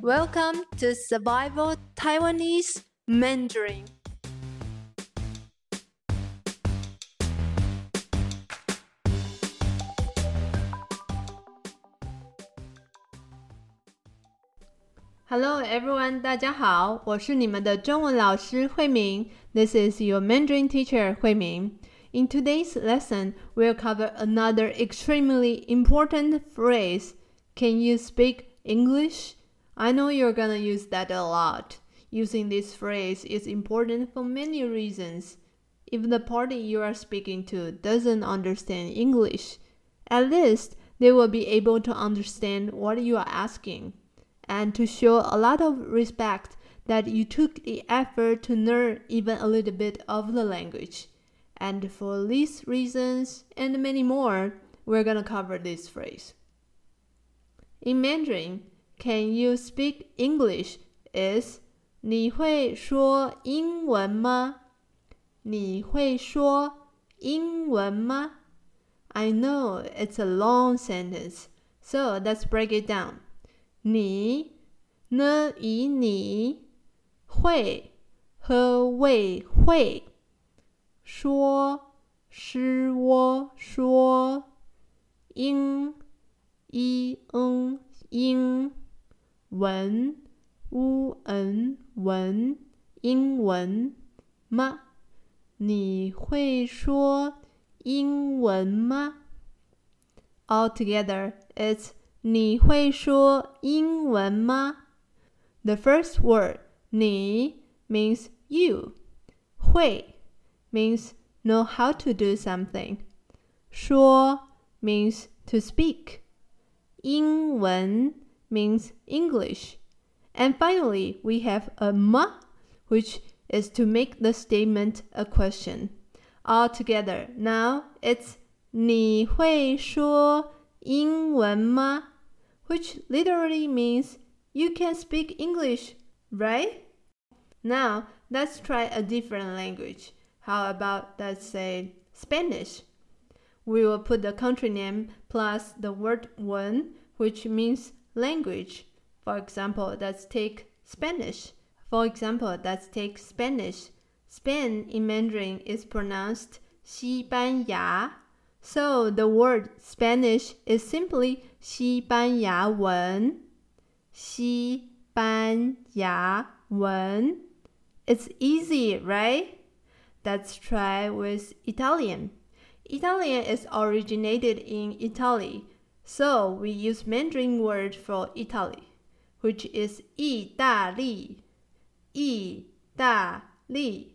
Welcome to Survival Taiwanese Mandarin. ，Hello everyone，大家好，我是你们的中文老师慧敏。This is your Mandarin teacher 慧敏。In today's lesson, we'll cover another extremely important phrase. Can you speak English? I know you're gonna use that a lot. Using this phrase is important for many reasons. If the party you are speaking to doesn't understand English, at least they will be able to understand what you are asking and to show a lot of respect that you took the effort to learn even a little bit of the language. And for these reasons and many more, we're gonna cover this phrase. In Mandarin, can you speak English? Is 你会说英文吗？你会说英文吗？I know it's a long sentence, so let's break it down. 你呢以你会和未会。说是我说，英一嗯英 文乌嗯文英文吗？你会说英文吗？Altogether, it's 你会说英文吗？The first word 你 means you 会。means know how to do something. 说 means to speak. 英文 means English. And finally, we have a ma, which is to make the statement a question. All together, now it's 你会说英文吗? Which literally means you can speak English, right? Now, let's try a different language. How about, let's say, Spanish? We will put the country name plus the word one, which means language. For example, let's take Spanish. For example, let's take Spanish. Spain in Mandarin is pronounced 西班牙. So the word Spanish is simply 西班牙文.西班牙文. It's easy, right? Let's try with Italian. Italian is originated in Italy, so we use Mandarin word for Italy, which is 意大利.意大利.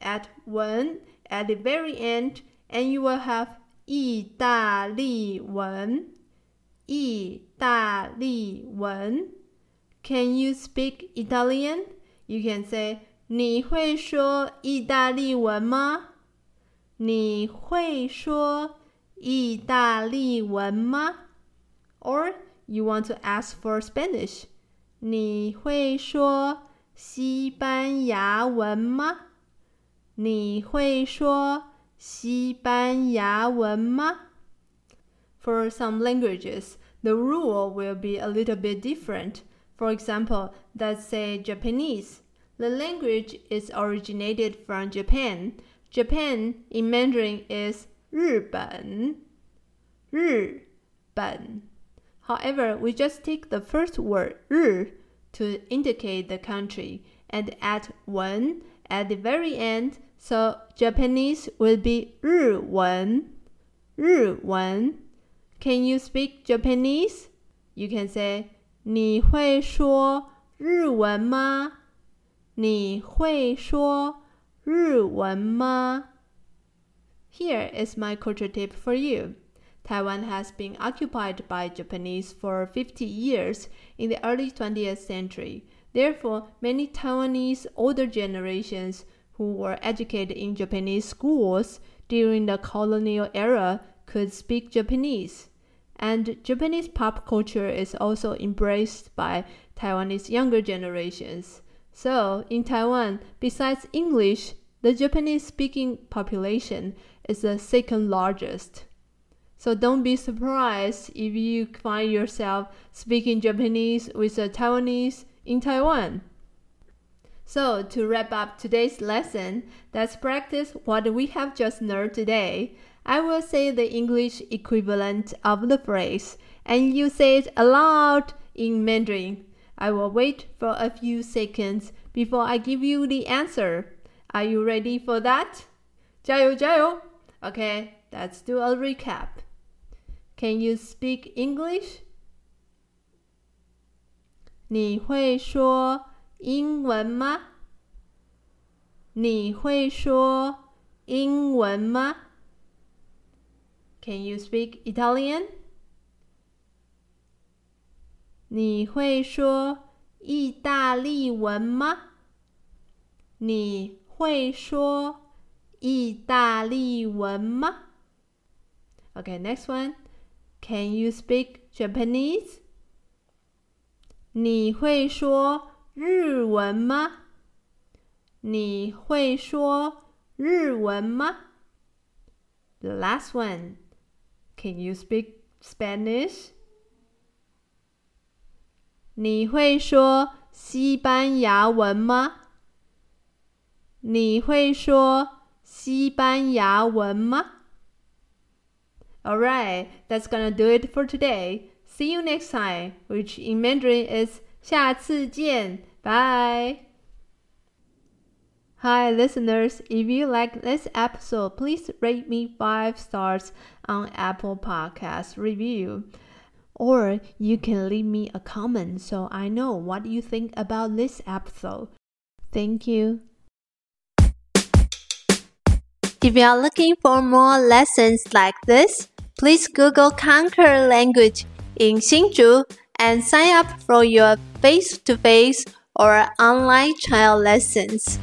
Add one at the very end, and you will have 意大利文.意大利文. Can you speak Italian? You can say 你会说意大利文吗？你会说意大利文吗 ？Or you want to ask for Spanish？你会说西班牙文吗？你会说西班牙文吗？For some languages, the rule will be a little bit different. For example, let's say Japanese. The language is originated from Japan. Japan in Mandarin is 日本,日本. However, we just take the first word 日 to indicate the country and add one at the very end, so Japanese will be 日文,日文. Can you speak Japanese? You can say 你会说日文吗?你会说日文吗? Here is my culture tip for you. Taiwan has been occupied by Japanese for 50 years in the early 20th century. Therefore, many Taiwanese older generations who were educated in Japanese schools during the colonial era could speak Japanese. And Japanese pop culture is also embraced by Taiwanese younger generations. So, in Taiwan, besides English, the Japanese speaking population is the second largest. So don't be surprised if you find yourself speaking Japanese with a Taiwanese in Taiwan. So, to wrap up today's lesson, let's practice what we have just learned today. I will say the English equivalent of the phrase, and you say it aloud in Mandarin. I will wait for a few seconds before I give you the answer. Are you ready for that? 加油加油! Okay, let's do a recap. Can you speak English? 你会说英文吗？你会说英文吗？Can you speak Italian？你会说意大利文吗？你会说意大利文吗？Okay, next one. Can you speak Japanese? 你会说日文吗？你会说日文吗？The last one. Can you speak Spanish? 你会说西班牙文吗？你会说西班牙文吗 ？Alright, that's gonna do it for today. See you next time, which in Mandarin is 下次见. Bye. Hi, listeners. If you like this episode, please rate me five stars on Apple Podcast review. Or you can leave me a comment so I know what you think about this episode. Thank you. If you are looking for more lessons like this, please Google Conquer Language in Hsinchu and sign up for your face to face or online child lessons.